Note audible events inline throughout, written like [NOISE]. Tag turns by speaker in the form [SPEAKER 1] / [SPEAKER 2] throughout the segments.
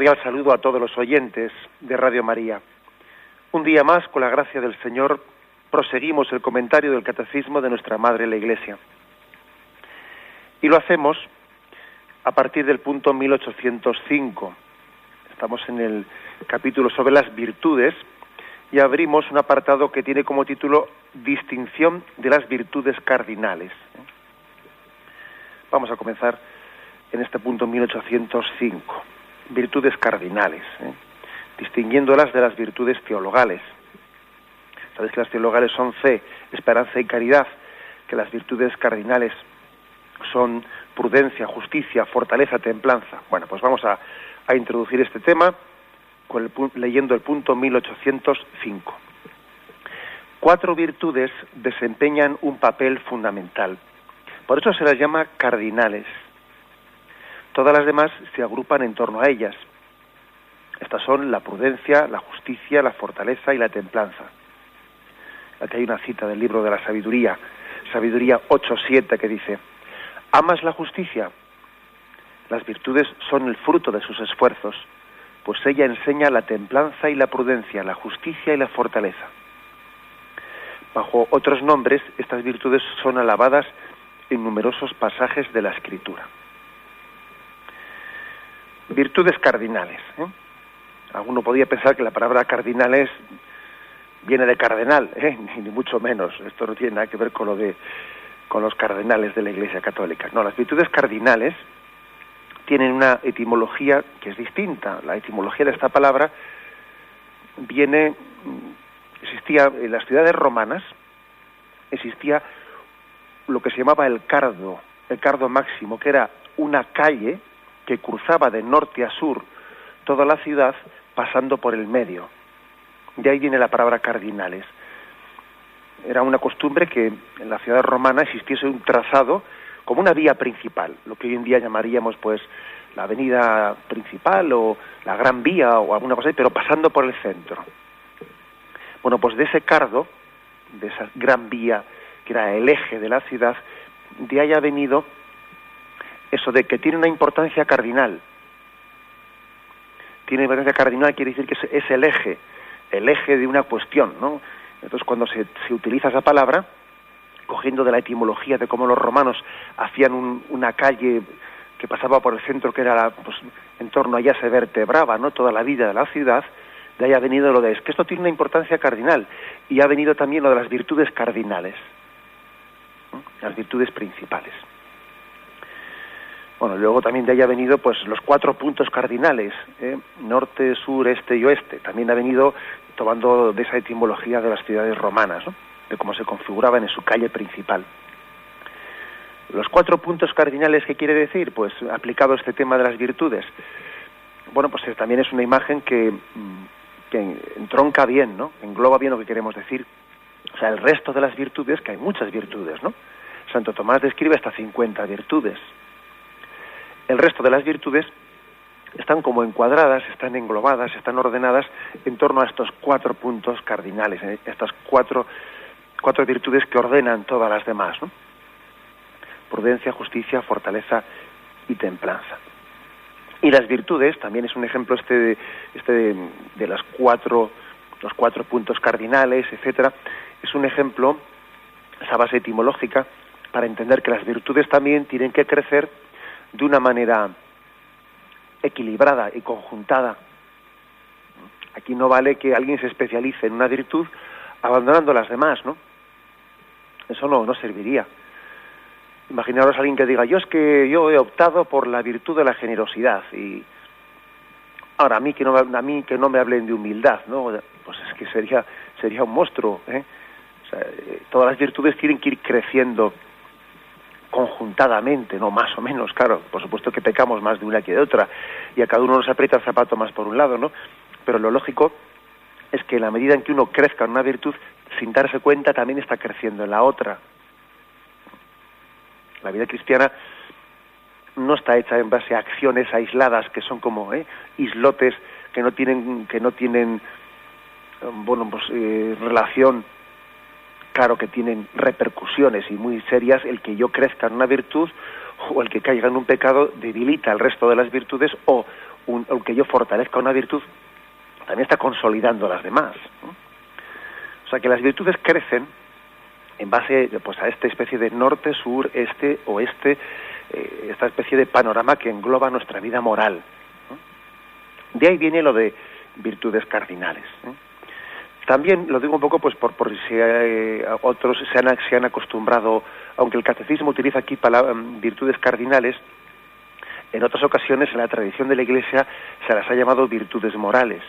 [SPEAKER 1] Cordial saludo a todos los oyentes de Radio María. Un día más, con la gracia del Señor, proseguimos el comentario del Catecismo de nuestra Madre la Iglesia. Y lo hacemos a partir del punto 1805. Estamos en el capítulo sobre las virtudes y abrimos un apartado que tiene como título Distinción de las virtudes cardinales. Vamos a comenzar en este punto 1805 virtudes cardinales, ¿eh? distinguiéndolas de las virtudes teologales. Sabéis que las teologales son fe, esperanza y caridad, que las virtudes cardinales son prudencia, justicia, fortaleza, templanza. Bueno, pues vamos a, a introducir este tema con el, leyendo el punto 1805. Cuatro virtudes desempeñan un papel fundamental. Por eso se las llama cardinales. Todas las demás se agrupan en torno a ellas. Estas son la prudencia, la justicia, la fortaleza y la templanza. Aquí hay una cita del libro de la sabiduría, sabiduría 8.7, que dice, ¿amas la justicia? Las virtudes son el fruto de sus esfuerzos, pues ella enseña la templanza y la prudencia, la justicia y la fortaleza. Bajo otros nombres, estas virtudes son alabadas en numerosos pasajes de la Escritura virtudes cardinales. ¿eh? Alguno podría pensar que la palabra cardinales viene de cardenal, ¿eh? [LAUGHS] ni mucho menos. Esto no tiene nada que ver con lo de con los cardenales de la Iglesia Católica. No, las virtudes cardinales tienen una etimología que es distinta. La etimología de esta palabra viene existía en las ciudades romanas existía lo que se llamaba el cardo, el cardo máximo, que era una calle que cruzaba de norte a sur toda la ciudad pasando por el medio. De ahí viene la palabra cardinales. Era una costumbre que en la ciudad romana existiese un trazado como una vía principal, lo que hoy en día llamaríamos pues la avenida principal o la gran vía o alguna cosa así, pero pasando por el centro. Bueno, pues de ese cardo, de esa gran vía que era el eje de la ciudad, de ahí ha venido eso de que tiene una importancia cardinal. Tiene importancia cardinal quiere decir que es, el eje, el eje de una cuestión, ¿no? Entonces cuando se, se utiliza esa palabra, cogiendo de la etimología de cómo los romanos hacían una calle que pasaba por el centro, que era, la, pues, en torno a ella se vertebraba, ¿no? Toda la vida de la ciudad, de ahí ha venido lo de, es que esto tiene una importancia cardinal, y ha venido también lo de las virtudes cardinales, las virtudes principales. Bueno, luego también de ahí ha venido pues los cuatro puntos cardinales, ¿eh? norte, sur, este y oeste. También ha venido tomando de esa etimología de las ciudades romanas, ¿no? de cómo se configuraban en su calle principal. Los cuatro puntos cardinales, ¿qué quiere decir? Pues aplicado este tema de las virtudes. Bueno, pues también es una imagen que, mm, que entronca bien, ¿no? Engloba bien lo que queremos decir. O sea, el resto de las virtudes, que hay muchas virtudes, ¿no? Santo Tomás describe hasta 50 virtudes el resto de las virtudes están como encuadradas, están englobadas, están ordenadas en torno a estos cuatro puntos cardinales, ¿eh? estas cuatro, cuatro virtudes que ordenan todas las demás. Prudencia, justicia, fortaleza y templanza. Y las virtudes, también es un ejemplo este de, este de, las cuatro, los cuatro puntos cardinales, etcétera, es un ejemplo, esa base etimológica, para entender que las virtudes también tienen que crecer de una manera equilibrada y conjuntada. Aquí no vale que alguien se especialice en una virtud abandonando las demás, ¿no? Eso no, no serviría. Imaginaros a alguien que diga, yo es que yo he optado por la virtud de la generosidad y Ahora, a mí que no, a mí que no me hablen de humildad, ¿no? Pues es que sería, sería un monstruo, ¿eh? eh todas las virtudes tienen que ir creciendo conjuntadamente, no más o menos, claro, por supuesto que pecamos más de una que de otra, y a cada uno nos aprieta el zapato más por un lado, ¿no? Pero lo lógico es que en la medida en que uno crezca en una virtud, sin darse cuenta, también está creciendo en la otra. La vida cristiana no está hecha en base a acciones aisladas que son como ¿eh? islotes que no tienen que no tienen bueno pues eh, relación claro que tienen repercusiones y muy serias el que yo crezca en una virtud o el que caiga en un pecado debilita el resto de las virtudes o el que yo fortalezca una virtud también está consolidando las demás o sea que las virtudes crecen en base pues a esta especie de norte sur este oeste eh, esta especie de panorama que engloba nuestra vida moral. De ahí viene lo de virtudes cardinales. También lo digo un poco pues por, por si eh, otros se han, se han acostumbrado, aunque el catecismo utiliza aquí mm, virtudes cardinales, en otras ocasiones en la tradición de la Iglesia se las ha llamado virtudes morales.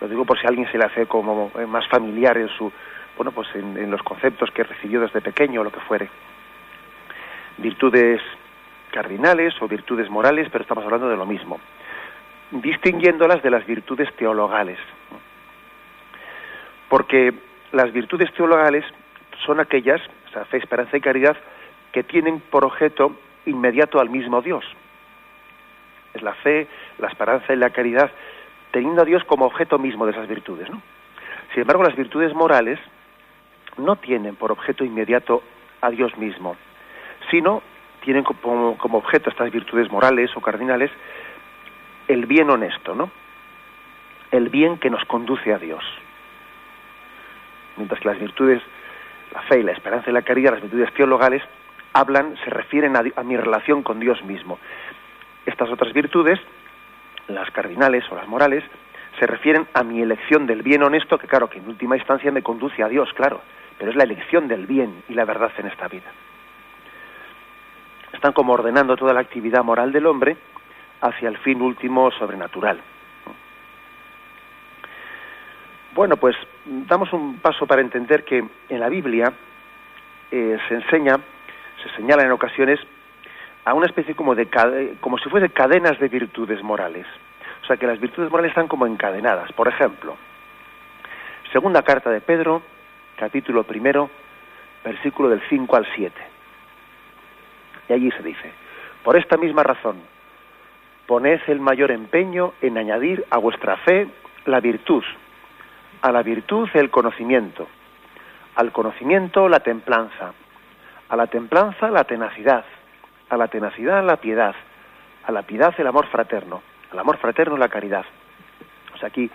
[SPEAKER 1] Lo digo por si a alguien se le hace como eh, más familiar en su, bueno, pues en, en los conceptos que recibió desde pequeño o lo que fuere virtudes cardinales o virtudes morales, pero estamos hablando de lo mismo, distinguiéndolas de las virtudes teologales. Porque las virtudes teologales son aquellas, o sea, fe, esperanza y caridad, que tienen por objeto inmediato al mismo Dios. Es la fe, la esperanza y la caridad, teniendo a Dios como objeto mismo de esas virtudes. ¿no? Sin embargo, las virtudes morales no tienen por objeto inmediato a Dios mismo, sino tienen como, objeto estas virtudes morales o cardinales el bien honesto, ¿no? El bien que nos conduce a Dios. Mientras que las virtudes, la fe y la esperanza y la caridad, las virtudes teologales, hablan, se refieren a, a mi relación con Dios mismo. Estas otras virtudes, las cardinales o las morales, se refieren a mi elección del bien honesto, que claro, que en última instancia me conduce a Dios, claro, pero es la elección del bien y la verdad en esta vida están como ordenando toda la actividad moral del hombre hacia el fin último sobrenatural. Bueno, pues damos un paso para entender que en la Biblia eh, se enseña, se señala en ocasiones a una especie como de como si fuese cadenas de virtudes morales. O sea que las virtudes morales están como encadenadas. Por ejemplo, segunda carta de Pedro, capítulo primero, versículo del 5 al 7. Y allí se dice, por esta misma razón, poned el mayor empeño en añadir a vuestra fe la virtud, a la virtud el conocimiento, al conocimiento la templanza, a la templanza la tenacidad, a la tenacidad la piedad, a la piedad el amor fraterno, al amor fraterno la caridad. O sea, aquí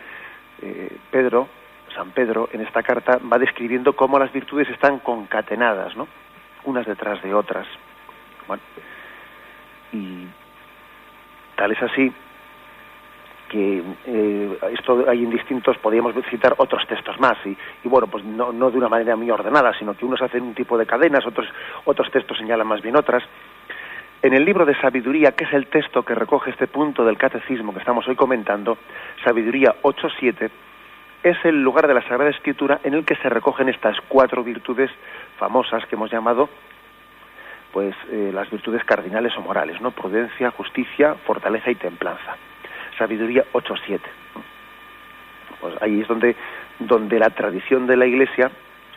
[SPEAKER 1] eh, Pedro, San Pedro, en esta carta va describiendo cómo las virtudes están concatenadas, ¿no? Unas detrás de otras. Y tal es así que eh, esto hay en distintos, podríamos citar otros textos más, y, bueno, pues no, no, de una manera muy ordenada, sino que unos hacen un tipo de cadenas, otros, otros textos señalan más bien otras. En el libro de Sabiduría, que es el texto que recoge este punto del catecismo que estamos hoy comentando, Sabiduría 8.7, es el lugar de la Sagrada Escritura en el que se recogen estas cuatro virtudes famosas que hemos llamado pues eh, las virtudes cardinales o morales, ¿no? Prudencia, justicia, fortaleza y templanza. Sabiduría 8.7. Pues ahí es donde, donde la tradición de la Iglesia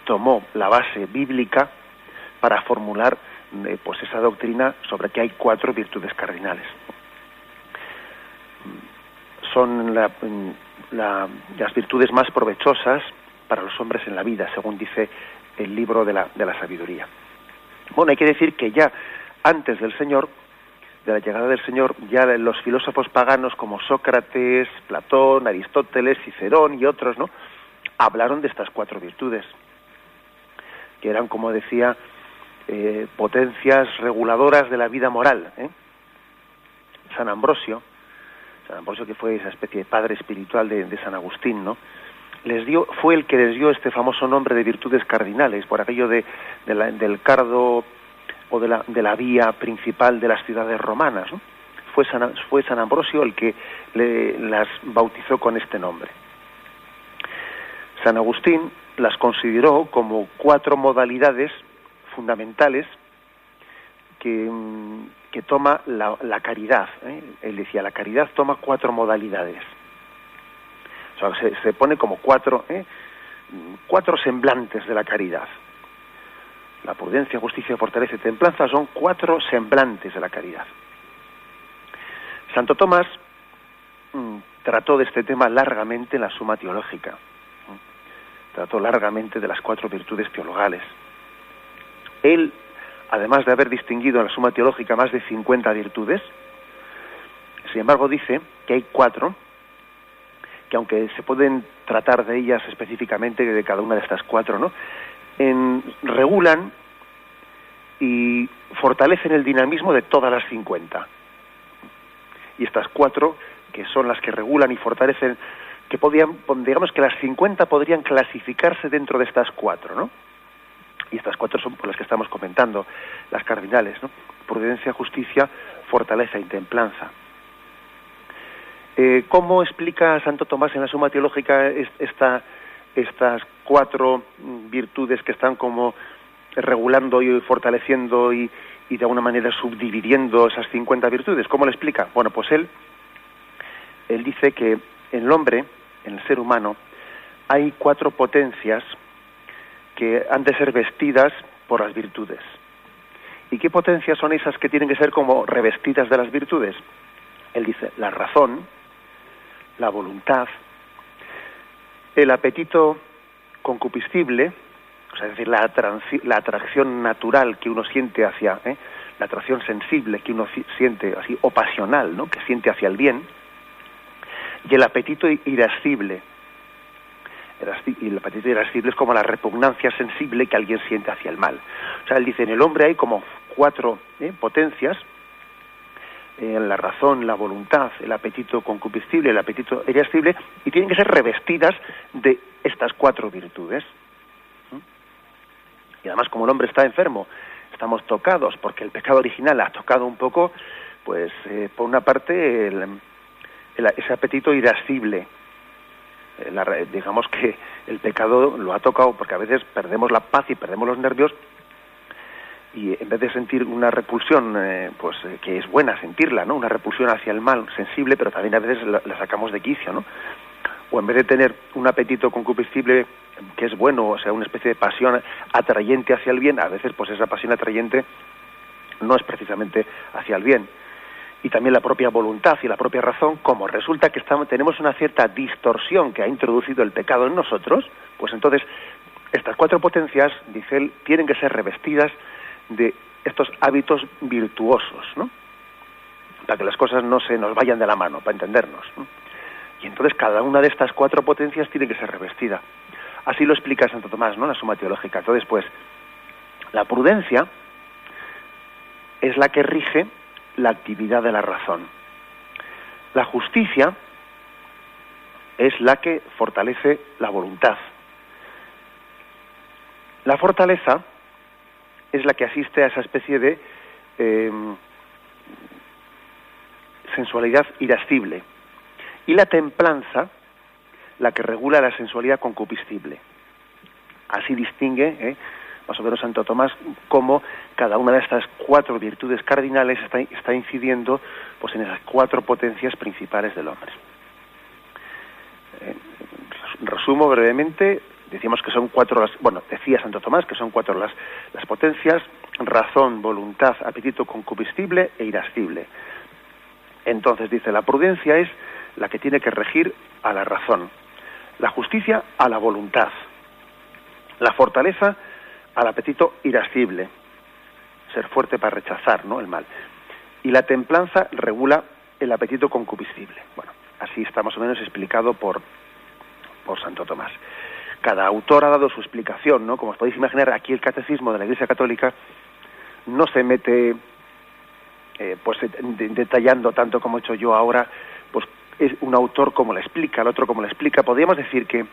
[SPEAKER 1] tomó la base bíblica para formular eh, pues esa doctrina sobre que hay cuatro virtudes cardinales. Son las virtudes más provechosas para los hombres en la vida, según dice el libro de la, de la sabiduría. Bueno, hay que decir que ya antes del Señor, de la llegada del Señor, ya los filósofos paganos como Sócrates, Platón, Aristóteles, Cicerón y otros, ¿no? Hablaron de estas cuatro virtudes, que eran, como decía, eh, potencias reguladoras de la vida moral. ¿eh? San Ambrosio, San Ambrosio que fue esa especie de padre espiritual de, de San Agustín, ¿no? les dio, fue el que les dio este famoso nombre de virtudes cardinales, por aquello de, del cardo de la, de la vía principal de las ciudades romanas. fue San, fue San Ambrosio el que las bautizó con este nombre. San Agustín las consideró como cuatro modalidades fundamentales que, que toma la, caridad. ¿eh? Él decía, la caridad toma cuatro modalidades. O sea, se, pone como cuatro, ¿eh? cuatro semblantes de la caridad. La prudencia, justicia, fortaleza y templanza son cuatro semblantes de la caridad. Santo Tomás mm, trató de este tema largamente en la Suma Teológica. Trató largamente de las cuatro virtudes teologales. Él, además de haber distinguido en la Suma Teológica más de 50 virtudes, sin embargo dice que hay cuatro que aunque se pueden tratar de ellas específicamente, de cada una de estas cuatro, ¿no? En, regulan y fortalecen el dinamismo de todas las 50. Y estas cuatro, que son las que regulan y fortalecen, que podían, digamos que las 50 podrían clasificarse dentro de estas cuatro, ¿no? Y estas cuatro son por las que estamos comentando, las cardinales, ¿no? Prudencia, justicia, fortaleza y templanza. Eh, ¿Cómo explica Santo Tomás en la Suma Teológica esta, estas cuatro virtudes que están como regulando y fortaleciendo y, y de alguna manera subdividiendo esas 50 virtudes? ¿Cómo lo explica? Bueno, pues él, él dice que en el hombre, en el ser humano, hay cuatro potencias que han de ser vestidas por las virtudes. ¿Y qué potencias son esas que tienen que ser como revestidas de las virtudes? Él dice, la razón, la voluntad, el apetito concupiscible, o sea, es decir, la, la atracción natural que uno siente hacia, ¿eh? la atracción sensible que uno siente así, o pasional, ¿no? que siente hacia el bien, y el apetito irascible. Y el apetito irascible es como la repugnancia sensible que alguien siente hacia el mal. O sea, él dice, en el hombre hay como cuatro ¿eh? potencias en la razón, la voluntad, el apetito concupiscible, el apetito irascible, y tienen que ser revestidas de estas cuatro virtudes. ¿Mm? Y además, como el hombre está enfermo, estamos tocados porque el pecado original ha tocado un poco, pues eh, por una parte ese apetito irascible. Eh, digamos que el pecado lo ha tocado porque a veces perdemos la paz y perdemos los nervios y en vez de sentir una repulsión, eh, pues eh, que es buena sentirla, ¿no? Una repulsión hacia el mal, sensible, pero también a veces la, sacamos de quicio, ¿no? O en vez de tener un apetito concupiscible que es bueno, o sea, una especie de pasión atrayente hacia el bien, a veces pues esa pasión atrayente no es precisamente hacia el bien. Y también la propia voluntad y la propia razón, como resulta que estamos, tenemos una cierta distorsión que ha introducido el pecado en nosotros, pues entonces estas cuatro potencias, dice él, tienen que ser revestidas de estos hábitos virtuosos, ¿no? Para que las cosas no se nos vayan de la mano, para entendernos. Y entonces cada una de estas cuatro potencias tiene que ser revestida. Así lo explica Santo Tomás, ¿no? La suma teológica. Entonces, pues, la prudencia es la que rige la actividad de la razón. La justicia es la que fortalece la voluntad. La fortaleza es la que asiste a esa especie de em, sensualidad irascible. Y la templanza, la que regula la sensualidad concupiscible. Así distingue, ¿eh? más o menos Santo Tomás, cómo cada una de estas cuatro virtudes cardinales está, incidiendo pues, en esas cuatro potencias principales del hombre. Eh, resumo brevemente decíamos que son cuatro las, bueno, decía Santo Tomás que son cuatro las, las potencias, razón, voluntad, apetito concupiscible e irascible. Entonces dice, la prudencia es la que tiene que regir a la razón, la justicia a la voluntad, la fortaleza al apetito irascible, ser fuerte para rechazar ¿no? el mal, y la templanza regula el apetito concupiscible. Bueno, así está más o menos explicado por, por Santo Tomás cada autor ha dado su explicación, ¿no? Como os podéis imaginar, aquí el catecismo de la Iglesia Católica no se mete eh, pues detallando tanto como he hecho yo ahora, pues es un autor como la explica, el otro como la explica. Podríamos decir que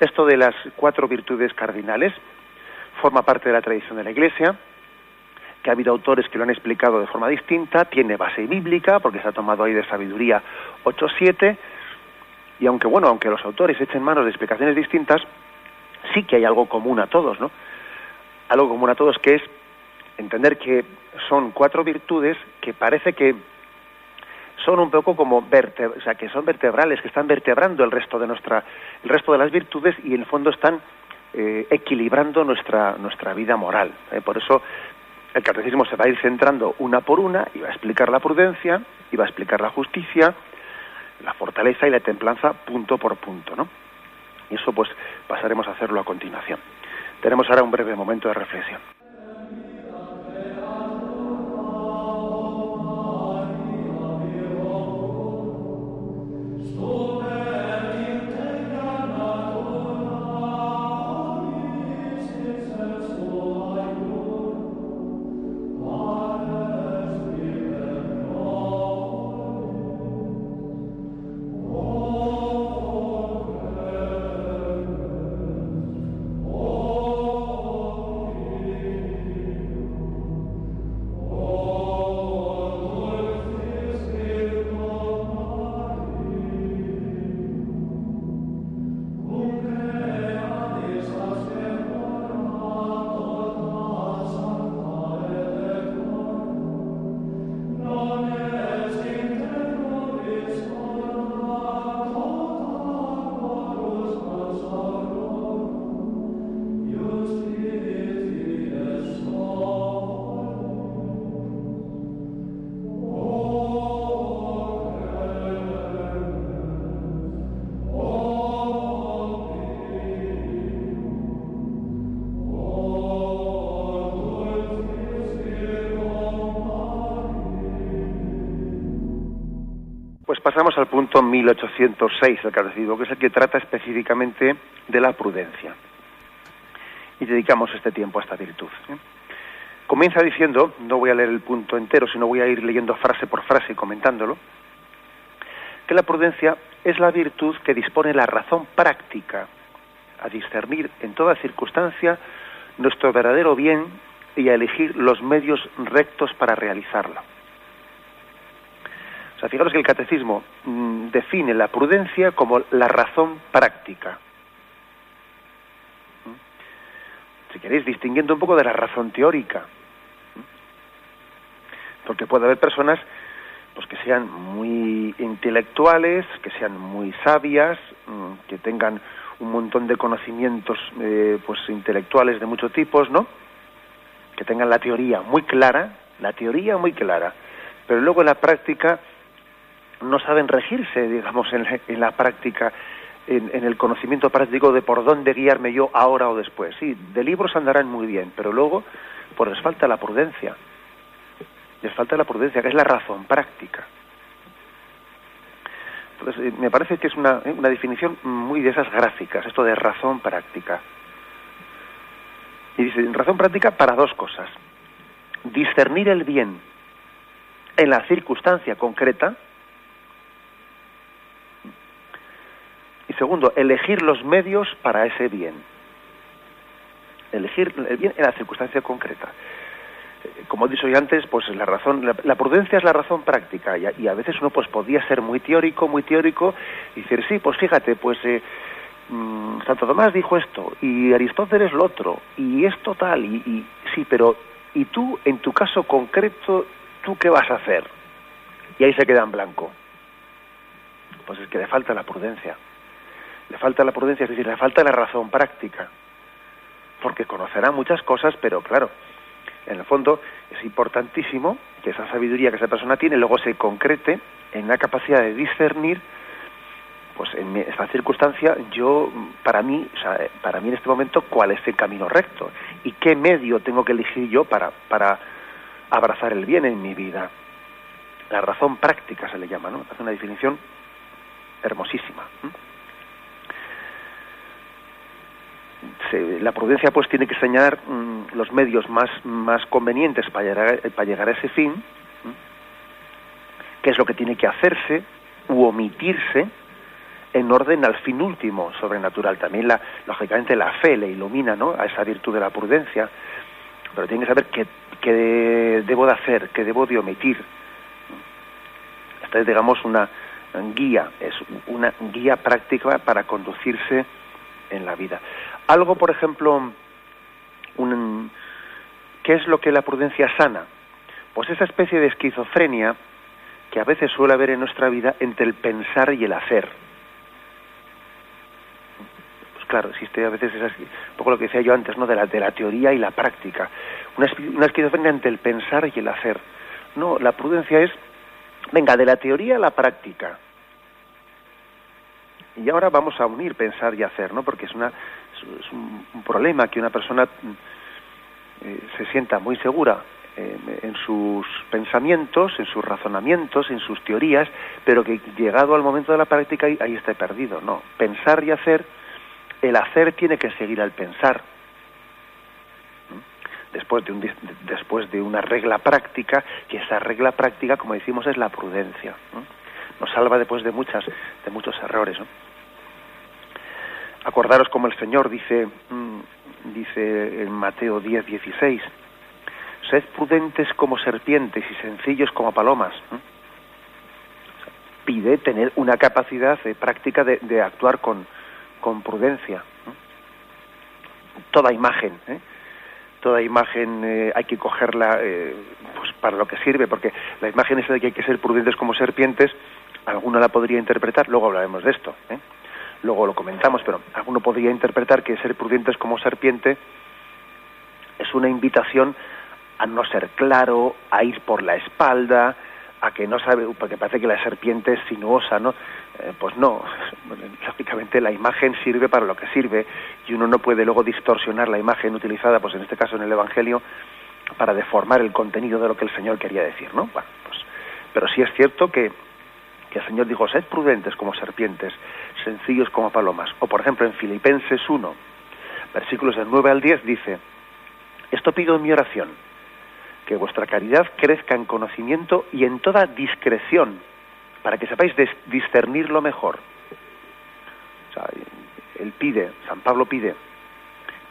[SPEAKER 1] esto de las cuatro virtudes cardinales forma parte de la tradición de la Iglesia, que ha habido autores que lo han explicado de forma distinta, tiene base bíblica, porque se ha tomado ahí de sabiduría 8.7, y aunque, bueno, aunque los autores echen manos de explicaciones distintas, sí que hay algo común a todos, ¿no? Algo común a todos que es entender que son cuatro virtudes que parece que son un poco como que son vertebrales, que están vertebrando el resto de nuestra, el resto de las virtudes y en el fondo están eh, equilibrando nuestra nuestra vida moral. ¿eh? Por eso el catecismo se va a ir centrando una por una y va a explicar la prudencia, y va a explicar la justicia, la fortaleza y la templanza punto por punto, ¿no? Y eso pues pasaremos a hacerlo a continuación. Tenemos ahora un breve momento de reflexión. Punto 1806 del Catecismo, que es el que trata específicamente de la prudencia. Y dedicamos este tiempo a esta virtud. ¿eh? Comienza diciendo, no voy a leer el punto entero, sino voy a ir leyendo frase por frase y comentándolo, que la prudencia es la virtud que dispone la razón práctica a discernir en toda circunstancia nuestro verdadero bien y a elegir los medios rectos para realizarlo. O sea, fijaros que el catecismo mm, define la prudencia como la razón práctica. ¿Mm? Si queréis, distinguiendo un poco de la razón teórica. ¿Mm? Porque puede haber personas pues que sean muy intelectuales, que sean muy sabias, que tengan un montón de conocimientos eh, pues intelectuales de muchos tipos, ¿no? Que tengan la teoría muy clara, la teoría muy clara, pero luego en la práctica no saben regirse, digamos, en, la práctica, en, el conocimiento práctico de por dónde guiarme yo ahora o después. Sí, de libros andarán muy bien, pero luego pues les falta la prudencia. Les falta la prudencia, que es la razón práctica. Entonces, eh, me parece que es una, eh, una definición muy de esas gráficas, esto de razón práctica. Y dice, razón práctica para dos cosas. Discernir el bien en la circunstancia concreta, segundo, elegir los medios para ese bien. Elegir el bien en la circunstancia concreta. Eh, como he dicho ya antes, pues la razón, la, prudencia es la razón práctica y a, veces uno pues podía ser muy teórico, muy teórico y decir sí, pues fíjate, pues eh, mm, Santo Tomás dijo esto y Aristóteles lo otro y esto tal y, y sí, pero y tú en tu caso concreto, tú qué vas a hacer y ahí se queda en blanco. Pues es que le falta la prudencia le falta la prudencia, es decir, le falta la razón práctica, porque conocerá muchas cosas, pero claro, en el fondo es importantísimo que esa sabiduría que esa persona tiene luego se concrete en la capacidad de discernir pues en esta circunstancia yo para mí para mí en este momento cuál es el camino recto y qué medio tengo que elegir yo para para abrazar el bien en mi vida. La razón práctica se le llama no hace una definición hermosísima la prudencia pues tiene que señalar mm, los medios más, más convenientes para llegar, para llegar a ese fin, qué es lo que tiene que hacerse u omitirse en orden al fin último sobrenatural. También, la, lógicamente, la fe le ilumina ¿no? a esa virtud de la prudencia, pero tiene que saber qué, hacer, qué debo de omitir. Esta es, digamos, una guía, es una guía práctica para conducirse en la vida. Algo, por ejemplo, ¿qué es lo que la prudencia sana? Pues esa especie de esquizofrenia que a veces suele haber en nuestra vida entre el pensar y el hacer. Pues claro, existe a veces un poco lo que decía yo antes, ¿no? De la, de la teoría y la práctica. Una esquizofrenia entre el pensar y el hacer. No, la prudencia es, venga, de la teoría a la práctica. Y ahora vamos a unir pensar y hacer, ¿no? Porque es, una, es un, problema que una persona eh, se sienta muy segura en sus pensamientos, en sus razonamientos, en sus teorías, pero que llegado al momento de la práctica ahí, está perdido. No, pensar y hacer, el hacer tiene que seguir al pensar. Después de, un, después de una regla práctica, y esa regla práctica, como decimos, es la prudencia. Nos salva después de, muchas, de muchos errores. Acordaros como el Señor dice, mm, dice en Mateo 10, 16, sed prudentes como serpientes y sencillos como palomas. Pide tener una capacidad de práctica de, actuar con, prudencia. Toda imagen, ¿eh? toda imagen eh, hay que cogerla eh, pues para lo que sirve, porque la imagen esa de que hay que ser prudentes como serpientes, alguno la podría interpretar, luego hablaremos de esto, luego lo comentamos, pero alguno podría interpretar que ser prudentes como serpiente es una invitación a no ser claro, a ir por la espalda, a que no sabe, porque parece que la serpiente es sinuosa, ¿no? Eh, pues no, [LAUGHS] lógicamente la imagen sirve para lo que sirve y uno no puede luego distorsionar la imagen utilizada, pues en este caso en el Evangelio, para deformar el contenido de lo que el Señor quería decir, ¿no? Bueno, pues, pero sí es cierto que, que el Señor dijo, sed prudentes como serpientes, sencillos como palomas. O por ejemplo en Filipenses 1, versículos del 9 al 10 dice, esto pido en mi oración que vuestra caridad crezca en conocimiento y en toda discreción, para que sepáis discernir lo mejor. O él pide, San Pablo pide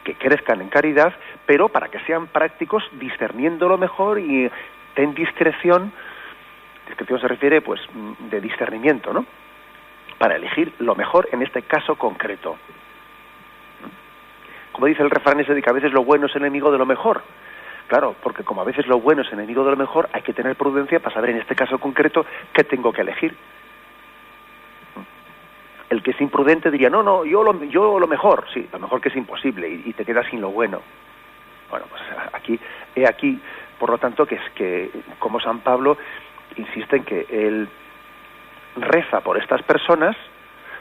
[SPEAKER 1] que crezcan en caridad, pero para que sean prácticos discerniendo lo mejor y ten discreción, discreción se refiere pues de discernimiento, ¿no? Para elegir lo mejor en este caso concreto. Como dice el refrán ese de que a veces lo bueno es enemigo de lo mejor. Claro, porque como a veces lo bueno es enemigo de lo mejor, hay que tener prudencia para saber en este caso concreto qué tengo que elegir. El que es imprudente diría, no, no, yo lo, yo lo mejor, sí, lo mejor que es imposible y, te quedas sin lo bueno. Bueno, pues aquí, he aquí, por lo tanto, que es que, como San Pablo insiste en que él reza por estas personas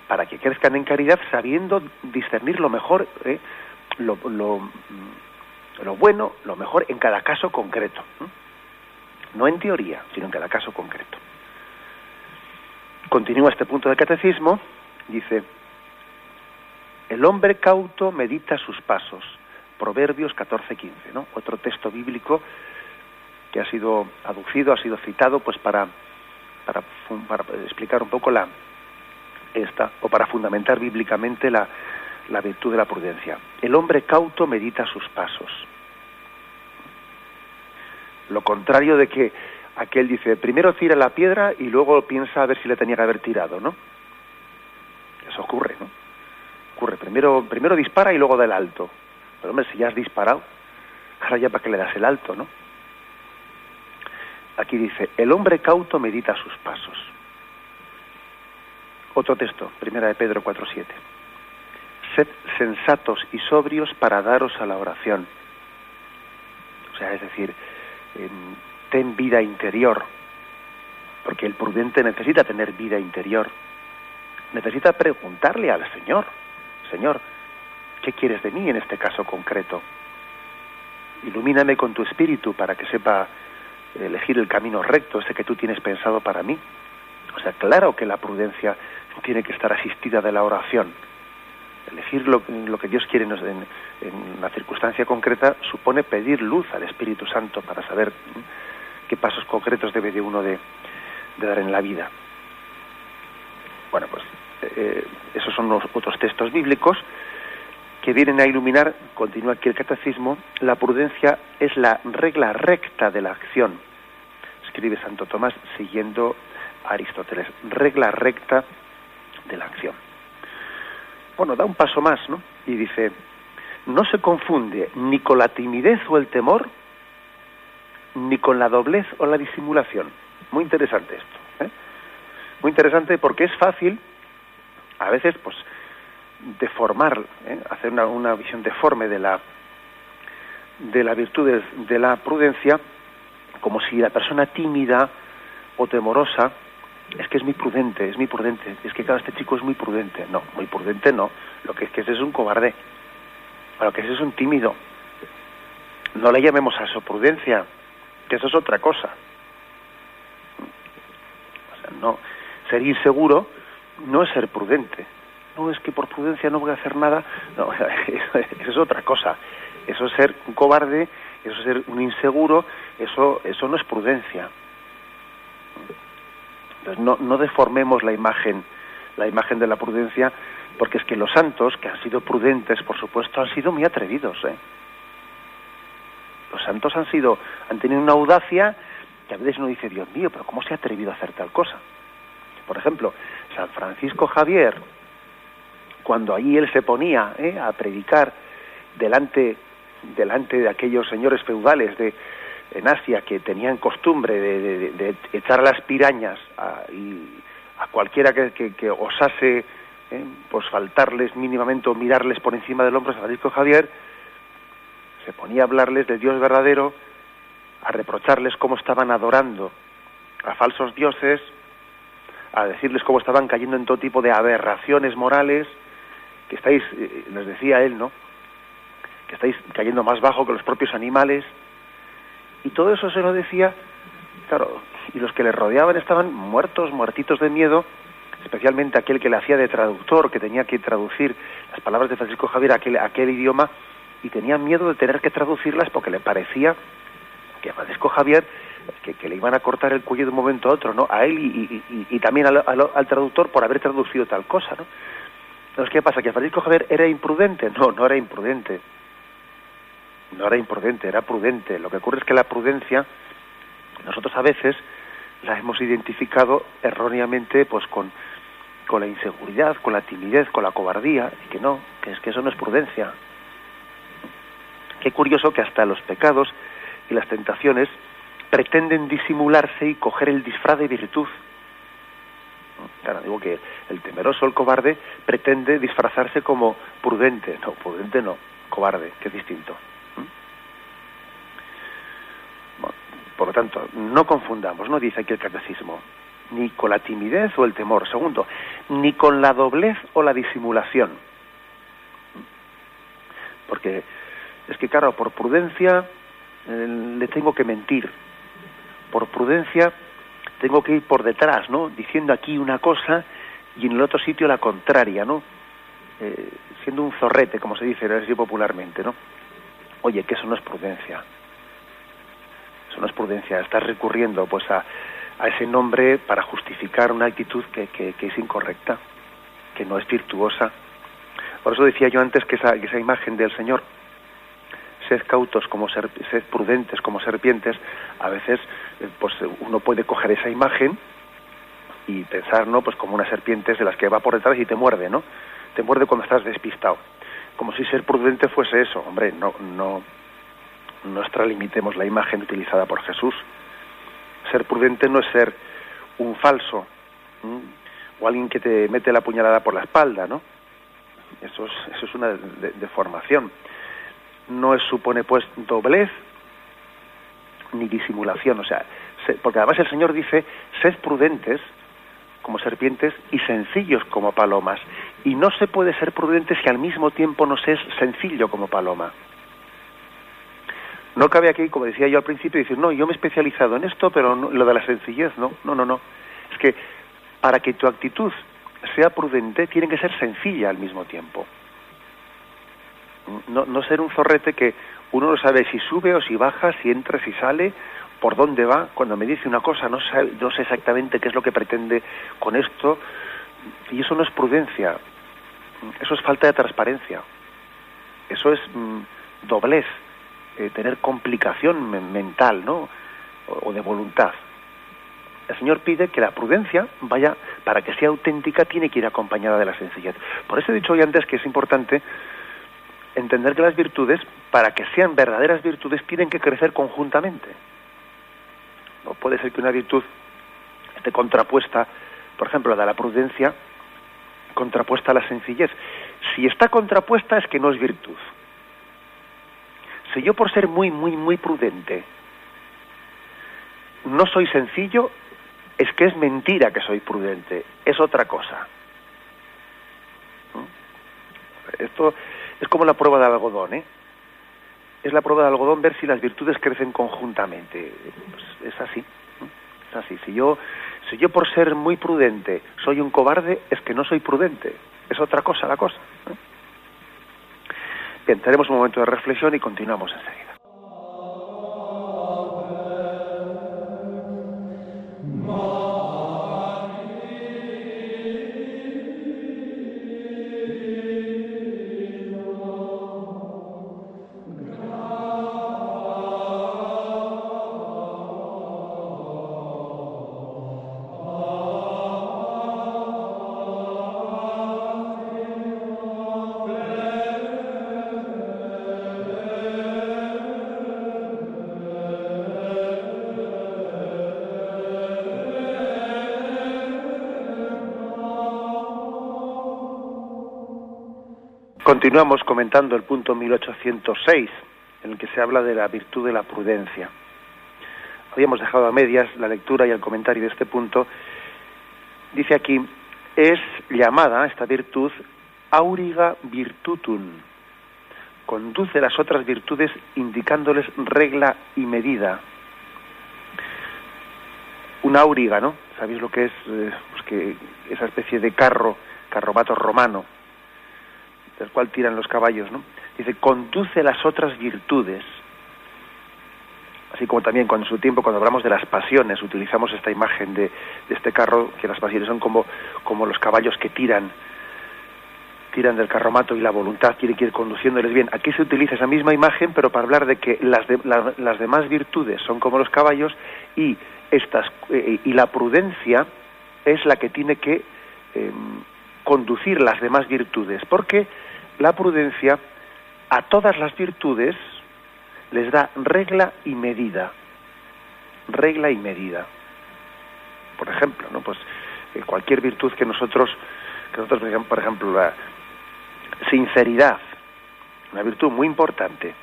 [SPEAKER 1] para que crezcan en caridad sabiendo discernir lo mejor, ¿eh? lo, lo lo bueno, lo mejor en cada caso concreto. ¿no? en teoría, sino en cada caso concreto. Continúa este punto del catecismo, dice, el hombre cauto medita sus pasos, Proverbios 14-15, ¿no? Otro texto bíblico que ha sido aducido, ha sido citado, pues para, para, explicar un poco la esta, o para fundamentar bíblicamente la, la virtud de la prudencia. El hombre cauto medita sus pasos. Lo contrario de que aquel dice, primero tira la piedra y luego piensa a ver si le tenía que haber tirado, ¿no? Eso ocurre, ¿no? Ocurre, primero, primero dispara y luego da el alto. Pero hombre, si ya has disparado, ahora ya para que le das el alto, ¿no? Aquí dice, el hombre cauto medita sus pasos. Otro texto, primera de Pedro 4.7 sed sensatos y sobrios para daros a la oración. O sea, es decir, ten vida interior, porque el prudente necesita tener vida interior. Necesita preguntarle al Señor, Señor, ¿qué quieres de mí en este caso concreto? Ilumíname con tu espíritu para que sepa elegir el camino recto, ese que tú tienes pensado para mí. O sea, claro que la prudencia tiene que estar asistida de la oración elegir lo, que Dios quiere en, en, una circunstancia concreta supone pedir luz al Espíritu Santo para saber qué pasos concretos debe de uno de, dar en la vida. Bueno, pues eh, esos son los otros textos bíblicos que vienen a iluminar, continúa aquí el catecismo, la prudencia es la regla recta de la acción escribe Santo Tomás siguiendo a Aristóteles. Regla recta de la acción. Bueno, da un paso más, ¿no? Y dice, no se confunde ni con la timidez o el temor, ni con la doblez o la disimulación. Muy interesante esto. ¿eh? Muy interesante porque es fácil, a veces, pues, deformar, ¿eh? hacer una, una visión deforme de la de la virtud de la prudencia como si la persona tímida o temorosa es que es muy prudente, es muy prudente, es que cada este chico es muy prudente. No, muy prudente no. Lo que es que ese es un cobarde. Lo que ese es un tímido. No le llamemos a eso prudencia, que eso es otra cosa. O sea, no, ser inseguro no es ser prudente. No es que por prudencia no voy a hacer nada. No, [LAUGHS] eso es otra cosa. Eso es ser un cobarde, eso es ser un inseguro, eso, eso no es prudencia. Entonces no, no deformemos la imagen, la imagen de la prudencia, porque es que los santos, que han sido prudentes, por supuesto, han sido muy atrevidos. ¿eh? Los santos han sido, han tenido una audacia que a veces uno dice, Dios mío, pero ¿cómo se ha atrevido a hacer tal cosa? Por ejemplo, San Francisco Javier, cuando allí él se ponía ¿eh? a predicar delante delante de aquellos señores feudales de, en Asia que tenían costumbre de, echar las pirañas a, y a cualquiera que, osase eh, pues faltarles mínimamente o mirarles por encima del hombro a Francisco Javier, se ponía a hablarles de Dios verdadero, a reprocharles cómo estaban adorando a falsos dioses, a decirles cómo estaban cayendo en todo tipo de aberraciones morales, que estáis, eh, les decía él, ¿no? que estáis cayendo más bajo que los propios animales. Y todo eso se lo decía, claro, y los que le rodeaban estaban muertos, muertitos de miedo, especialmente aquel que le hacía de traductor, que tenía que traducir las palabras de Francisco Javier a aquel, aquel idioma, y tenían miedo de tener que traducirlas porque le parecía que a Francisco Javier que, le iban a cortar el cuello de un momento a otro, ¿no? A él y, también al, al, traductor por haber traducido tal cosa, ¿no? Entonces, ¿qué pasa? ¿Que Francisco Javier era imprudente? No, no era imprudente no era imprudente, era prudente. Lo que ocurre es que la prudencia, nosotros a veces la hemos identificado erróneamente pues con, con la inseguridad, con la timidez, con la cobardía, y que no, que es que eso no es prudencia. Qué curioso que hasta los pecados y las tentaciones pretenden disimularse y coger el disfraz de virtud. Claro, digo que el temeroso, el cobarde, pretende disfrazarse como prudente. No, prudente no, cobarde, que es distinto. Por lo tanto, no confundamos, no dice aquí el catecismo, ni con la timidez o el temor. Segundo, ni con la doblez o la disimulación. Porque es que, claro, por prudencia eh, le tengo que mentir. Por prudencia tengo que ir por detrás, ¿no? Diciendo aquí una cosa y en el otro sitio la contraria, ¿no? Eh, siendo un zorrete, como se dice así popularmente, ¿no? Oye, que eso no es prudencia no es prudencia, estás recurriendo pues a, a ese nombre para justificar una actitud que, que, es incorrecta, que no es virtuosa. Por eso decía yo antes que esa, esa imagen del Señor, sed cautos como ser, sed prudentes como serpientes, a veces pues uno puede coger esa imagen y pensar, ¿no? Pues como una serpiente de las que va por detrás y te muerde, ¿no? Te muerde cuando estás despistado. Como si ser prudente fuese eso. Hombre, no, no, no extralimitemos la imagen utilizada por Jesús. Ser prudente no es ser un falso o alguien que te mete la puñalada por la espalda, ¿no? Eso es, eso es una deformación. no es, supone pues doblez ni disimulación, o sea, porque además el Señor dice, sed prudentes como serpientes y sencillos como palomas. Y no se puede ser prudente si al mismo tiempo no se es sencillo como paloma. No cabe aquí, como decía yo al principio, decir, no, yo me he especializado en esto, pero lo de la sencillez, no, no, no, no. Es que para que tu actitud sea prudente, tiene que ser sencilla al mismo tiempo. No, no ser un zorrete que uno no sabe si sube o si baja, si entra, si sale, por dónde va. Cuando me dice una cosa, no, no sé exactamente qué es lo que pretende con esto. Y eso no es prudencia. Eso es falta de transparencia. Eso es mm, doblez eh, tener complicación mental, ¿no? O, de voluntad. el Señor pide que la prudencia vaya, para que sea auténtica, tiene que ir acompañada de la sencillez. Por eso he dicho hoy antes que es importante entender que las virtudes, para que sean verdaderas virtudes, tienen que crecer conjuntamente. No puede ser que una virtud esté contrapuesta, por ejemplo, la de la prudencia, contrapuesta a la sencillez. Si está contrapuesta es que no es virtud. Si yo por ser muy, muy, muy prudente no soy sencillo, es que es mentira que soy prudente, es otra cosa. ¿Mm? Esto es como la prueba del algodón, ¿eh? Es la prueba del algodón ver si las virtudes crecen conjuntamente. Pues es así. Es así. Si yo, si yo por ser muy prudente soy un cobarde, es que no soy prudente. Es otra cosa la cosa. Bien, tenemos un momento de reflexión y continuamos enseguida. Continuamos comentando el punto 1806, en el que se habla de la virtud de la prudencia. Habíamos dejado a medias la lectura y el comentario de este punto. Dice aquí, es llamada esta virtud auriga virtutum. Conduce las otras virtudes indicándoles regla y medida. Una auriga, ¿no? ¿Sabéis lo que es? Eh, pues que esa especie de carro, carromato romano del cual tiran los caballos, ¿no? Dice, conduce las otras virtudes. Así como también en su tiempo, cuando hablamos de las pasiones, utilizamos esta imagen de, este carro, que las pasiones son como, como los caballos que tiran, tiran del carromato y la voluntad quiere ir conduciéndoles bien. Aquí se utiliza esa misma imagen, pero para hablar de que las, las demás virtudes son como los caballos y, estas, eh, y la prudencia es la que tiene que em, conducir las demás virtudes, porque la prudencia a todas las virtudes les da regla y medida. Regla y medida. Por ejemplo, ¿no? Pues eh, cualquier virtud que nosotros, que nosotros, por ejemplo, la sinceridad, una virtud muy importante,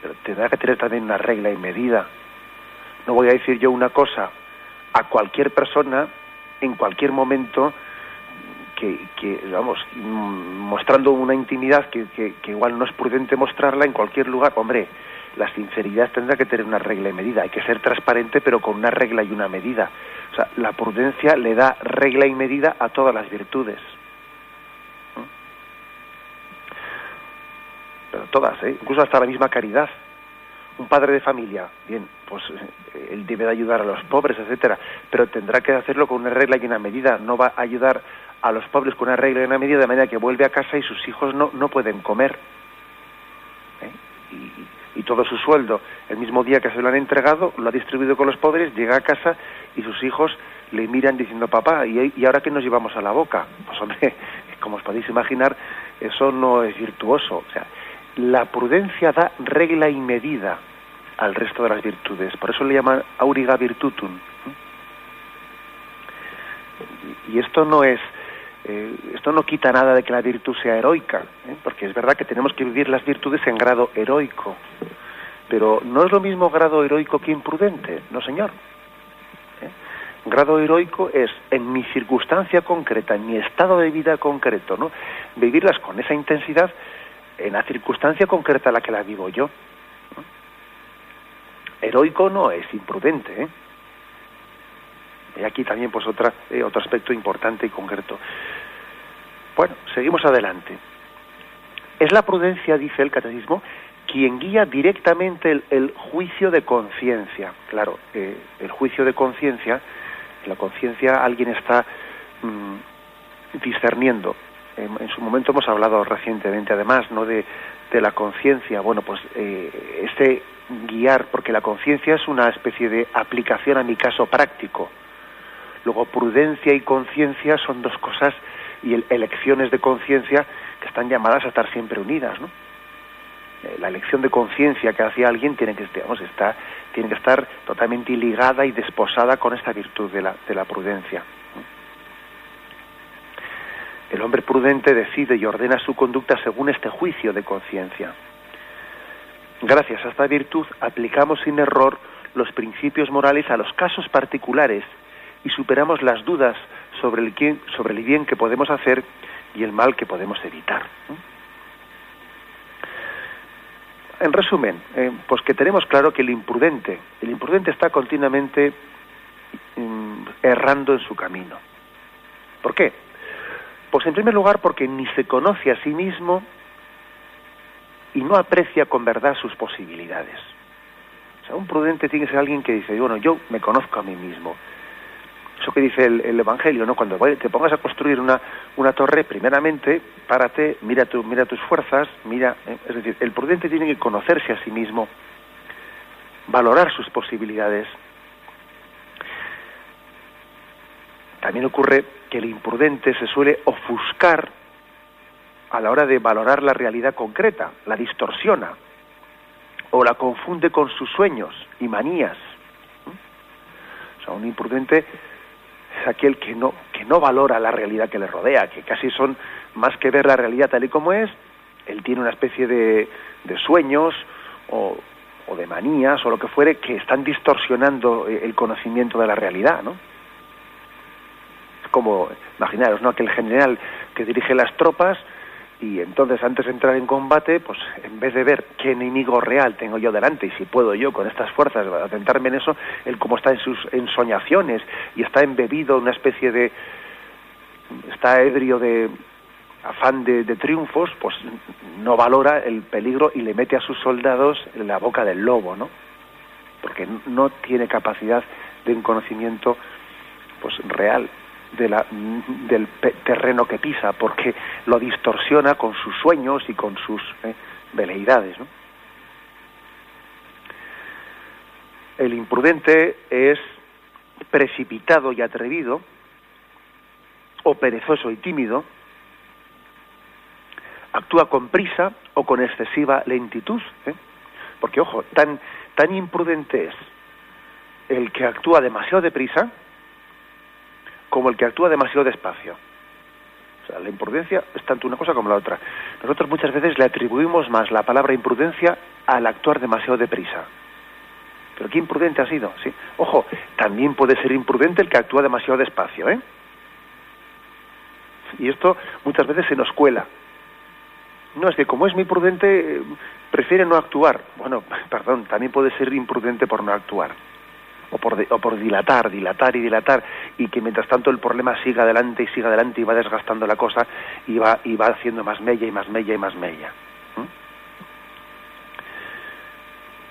[SPEAKER 1] pero tendrá que tener también una regla y medida. No voy a decir yo una cosa a cualquier persona en cualquier momento que, vamos, mostrando una intimidad que, igual no es prudente mostrarla en cualquier lugar. Hombre, la sinceridad tendrá que tener una regla y medida. Hay que ser transparente, pero con una regla y una medida. O sea, la prudencia le da regla y medida a todas las virtudes. Pero todas, ¿eh? incluso hasta la misma caridad. Un padre de familia, bien, pues eh, él debe de ayudar a los pobres, etcétera, pero tendrá que hacerlo con una regla y una medida. No va a ayudar a los pobres con una regla y una medida de manera que vuelve a casa y sus hijos no, no pueden comer. ¿eh? Y, y, todo su sueldo, el mismo día que se lo han entregado, lo ha distribuido con los pobres, llega a casa y sus hijos le miran diciendo, papá, ¿y, y ahora qué nos llevamos a la boca? [LAUGHS] Pues hombre, como os podéis imaginar, eso no es virtuoso. O sea, la prudencia da regla y medida al resto de las virtudes. Por eso le llaman auriga virtutum. Y esto no es eh, esto no quita nada de que la virtud sea heroica, ¿eh? porque es verdad que tenemos que vivir las virtudes en grado heroico, pero no es lo mismo grado heroico que imprudente, no señor. ¿Eh? Grado heroico es en mi circunstancia concreta, en mi estado de vida concreto, ¿no? Vivirlas con esa intensidad en la circunstancia concreta en la que la vivo yo. Heroico no es imprudente, ¿eh? Y aquí también pues otra, otro aspecto importante y concreto. Bueno, seguimos adelante. Es la prudencia, dice el catecismo, quien guía directamente el, juicio de conciencia. Claro, eh, el juicio de conciencia, la conciencia alguien está mm, discerniendo. En, su momento hemos hablado recientemente, además, no de, la conciencia. Bueno, pues eh, este guiar, porque la conciencia es una especie de aplicación a mi caso práctico Luego, prudencia y conciencia son dos cosas y elecciones de conciencia que están llamadas a estar siempre unidas, ¿no? Eh, la elección de conciencia que hace alguien tiene que, digamos, está, tiene que estar totalmente ligada y desposada con esta virtud de la, de la prudencia. El hombre prudente decide y ordena su conducta según este juicio de conciencia. Gracias a esta virtud aplicamos sin error los principios morales a los casos particulares y superamos las dudas sobre el, bien, sobre el bien que podemos hacer y el mal que podemos evitar. En resumen, eh, pues que tenemos claro que el imprudente, el imprudente está continuamente mm, errando en su camino. ¿Por qué? Pues en primer lugar porque ni se conoce a sí mismo y no aprecia con verdad sus posibilidades. O sea, un prudente tiene que ser alguien que dice, bueno, yo me conozco a mí mismo, eso que dice el, Evangelio, ¿no? Cuando te pongas a construir una, una torre, primeramente, párate, mira, tu, mira tus fuerzas, mira, eh, es decir, el prudente tiene que conocerse a sí mismo, valorar sus posibilidades. También ocurre que el imprudente se suele ofuscar a la hora de valorar la realidad concreta, la distorsiona o la confunde con sus sueños y manías. O sea, un imprudente es aquel que no, que no valora la realidad que le rodea, que casi son más que ver la realidad tal y como es, él tiene una especie de, de sueños o, o, de manías o lo que fuere que están distorsionando el conocimiento de la realidad, ¿no? Como, imaginaros, ¿no? Aquel general que dirige las tropas y entonces antes de entrar en combate, pues en vez de ver qué enemigo real tengo yo delante y si puedo yo con estas fuerzas atentarme en eso, él como está en sus ensoñaciones y está embebido en una especie de está ebrio de afán de, de, triunfos, pues no valora el peligro y le mete a sus soldados en la boca del lobo, ¿no? Porque no tiene capacidad de un conocimiento pues real de la, del terreno que pisa, porque lo distorsiona con sus sueños y con sus eh, veleidades. El imprudente es precipitado y atrevido, o perezoso y tímido, actúa con prisa o con excesiva lentitud. ¿eh? Porque, ojo, tan, tan imprudente es el que actúa demasiado deprisa, como el que actúa demasiado despacio. O sea, la imprudencia es tanto una cosa como la otra. Nosotros muchas veces le atribuimos más la palabra imprudencia al actuar demasiado deprisa. Pero qué imprudente ha sido, sí. Ojo, también puede ser imprudente el que actúa demasiado despacio, ¿eh? Y esto muchas veces se nos cuela. No, es que como es muy prudente, prefiere no actuar. Bueno, [LAUGHS] perdón, también puede ser imprudente por no actuar o por, o por dilatar, dilatar y dilatar, y que mientras tanto el problema siga adelante y siga adelante y va desgastando la cosa y va, y va haciendo más mella y más mella y más mella.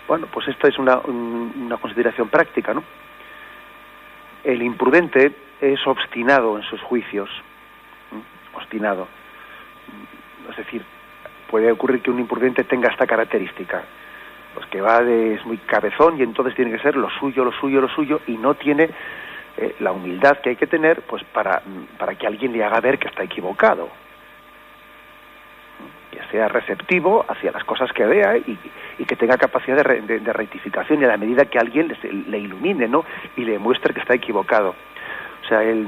[SPEAKER 1] Bueno, pues esta es una, una consideración práctica, ¿no? El imprudente es obstinado en sus juicios, obstinado. Es decir, puede ocurrir que un imprudente tenga esta característica pues que va de, es muy cabezón y entonces tiene que ser lo suyo, lo suyo, lo suyo y no tiene eh, la humildad que hay que tener pues para, para que alguien le haga ver que está equivocado que sea receptivo hacia las cosas que vea y, y que tenga capacidad de, de, rectificación y a la medida que alguien le, le, ilumine ¿no? y le muestre que está equivocado o sea el,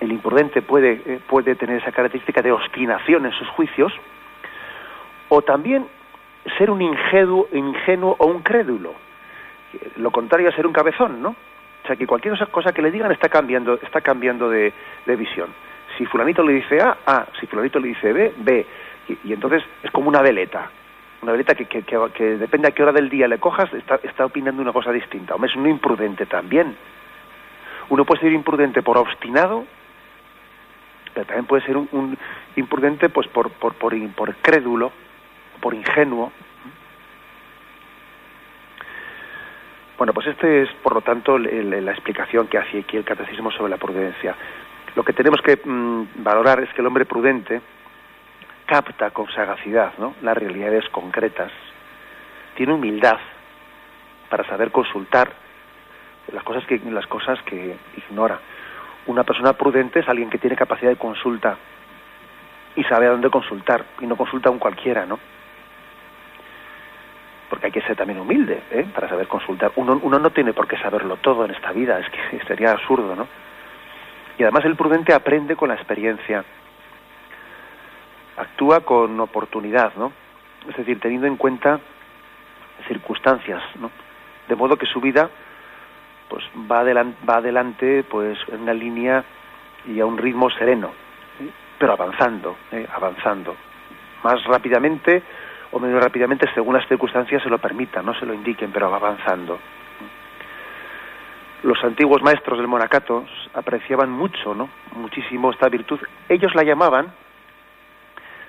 [SPEAKER 1] el imprudente puede, eh, puede tener esa característica de obstinación en sus juicios o también ser un ingenuo, o un crédulo. Lo contrario a ser un cabezón, ¿no? O sea, que cualquier cosa que le digan está cambiando, está cambiando de, visión. Si fulanito le dice A, A. Si fulanito le dice B, B. Y, entonces es como una veleta. Una veleta que, que, depende a qué hora del día le cojas, está, opinando una cosa distinta. O es un imprudente también. Uno puede ser imprudente por obstinado, pero también puede ser un, imprudente pues por, por, por crédulo, por ingenuo. Bueno, pues este es, por lo tanto, la explicación que hace aquí el catecismo sobre la prudencia. Lo que tenemos que mm, valorar es que el hombre prudente capta con sagacidad las realidades concretas, tiene humildad para saber consultar las cosas que las cosas que ignora. Una persona prudente es alguien que tiene capacidad de consulta y sabe a dónde consultar y no consulta a un cualquiera, ¿no? Hay que ser también humilde ¿eh? para saber consultar. Uno, uno no tiene por qué saberlo todo en esta vida, es que [LAUGHS] sería absurdo, ¿no? Y además el prudente aprende con la experiencia, actúa con oportunidad, ¿no? Es decir, teniendo en cuenta circunstancias, ¿no? De modo que su vida pues va adelante, va adelante pues en una línea y a un ritmo sereno, pero avanzando, ¿eh? avanzando, más rápidamente o menos rápidamente según las circunstancias se lo permitan, no se lo indiquen, pero va avanzando. Los antiguos maestros del monacato apreciaban mucho, ¿no? Muchísimo esta virtud. Ellos la llamaban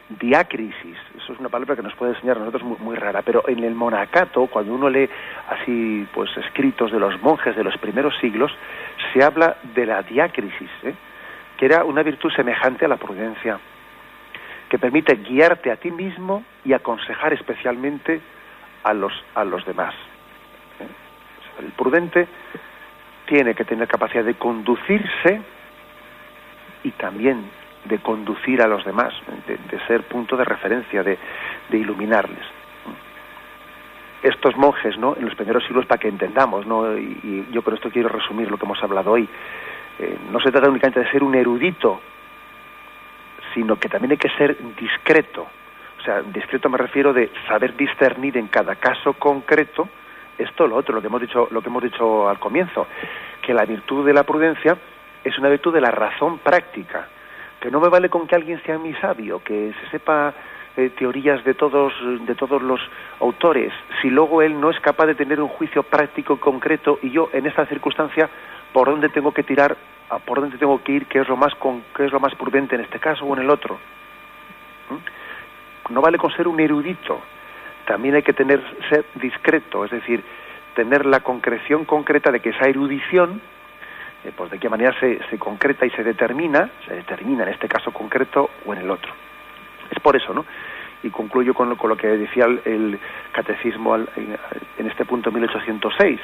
[SPEAKER 1] diácrisis. Eso es una palabra que nos puede enseñar a nosotros muy, rara, pero en el monacato, cuando uno lee así pues escritos de los monjes de los primeros siglos, se habla de la diácrisis, ¿eh? que era una virtud semejante a la prudencia, que permite guiarte a ti mismo y aconsejar especialmente a los, a los demás. ¿eh? el prudente tiene que tener capacidad de conducirse y también de conducir a los demás, de, ser punto de referencia, de, iluminarles. Estos monjes, ¿no? En los primeros siglos, para que entendamos, ¿no? Y, yo con esto quiero resumir lo que hemos hablado hoy. Eh, no se trata únicamente de ser un erudito, sino que también hay que ser discreto. O sea, discreto me refiero de saber discernir en cada caso concreto esto lo otro, lo que hemos dicho, lo que hemos dicho al comienzo, que la virtud de la prudencia es una virtud de la razón práctica que no me vale con que alguien sea mi sabio, que se sepa eh, teorías de todos, de todos los autores, si luego él no es capaz de tener un juicio práctico concreto y yo en esta circunstancia por dónde tengo que tirar, por dónde tengo que ir, qué es lo más con, es lo más prudente en este caso o en el otro. ¿Mm? No vale con ser un erudito, también hay que tener ser discreto, es decir, tener la concreción concreta de que esa erudición eh, pues de qué manera se, se concreta y se determina, se determina en este caso concreto o en el otro. Es por eso, ¿no? Y concluyo con lo, con lo que decía el, catecismo en, este punto 1806,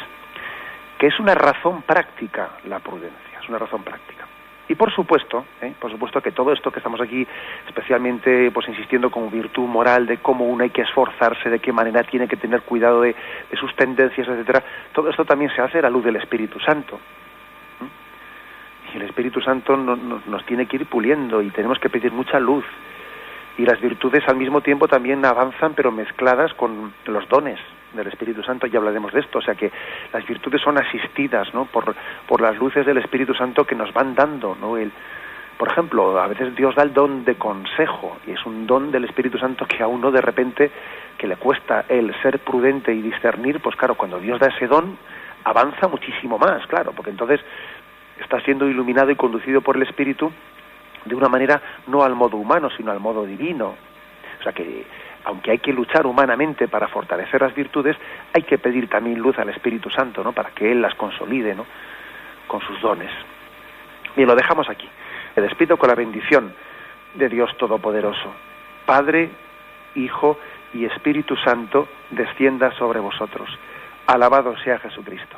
[SPEAKER 1] que es una razón práctica la prudencia, es una razón práctica. Y por supuesto, ¿eh? por supuesto que todo esto que estamos aquí, especialmente pues insistiendo como virtud moral de cómo uno hay que esforzarse, de qué manera tiene que tener cuidado de, sus tendencias, etcétera, todo esto también se hace a la luz del Espíritu Santo el Espíritu Santo nos tiene que ir puliendo y tenemos que pedir mucha luz. Y las virtudes al mismo tiempo también avanzan, pero mezcladas con los dones del Espíritu Santo, ya hablaremos de esto. O sea que las virtudes son asistidas ¿no? por, por las luces del Espíritu Santo que nos van dando. ¿no? El, por ejemplo, a veces Dios da el don de consejo y es un don del Espíritu Santo que a uno de repente que le cuesta el ser prudente y discernir, pues claro, cuando Dios da ese don avanza muchísimo más, claro, porque entonces está siendo iluminado y conducido por el Espíritu de una manera no al modo humano, sino al modo divino. O sea que, aunque hay que luchar humanamente para fortalecer las virtudes, hay que pedir también luz al Espíritu Santo, ¿no? Para que Él las consolide, ¿no? Con sus dones. Bien, lo dejamos aquí. Me despido con la bendición de Dios Todopoderoso. Padre, Hijo y Espíritu Santo, descienda sobre vosotros. Alabado sea Jesucristo.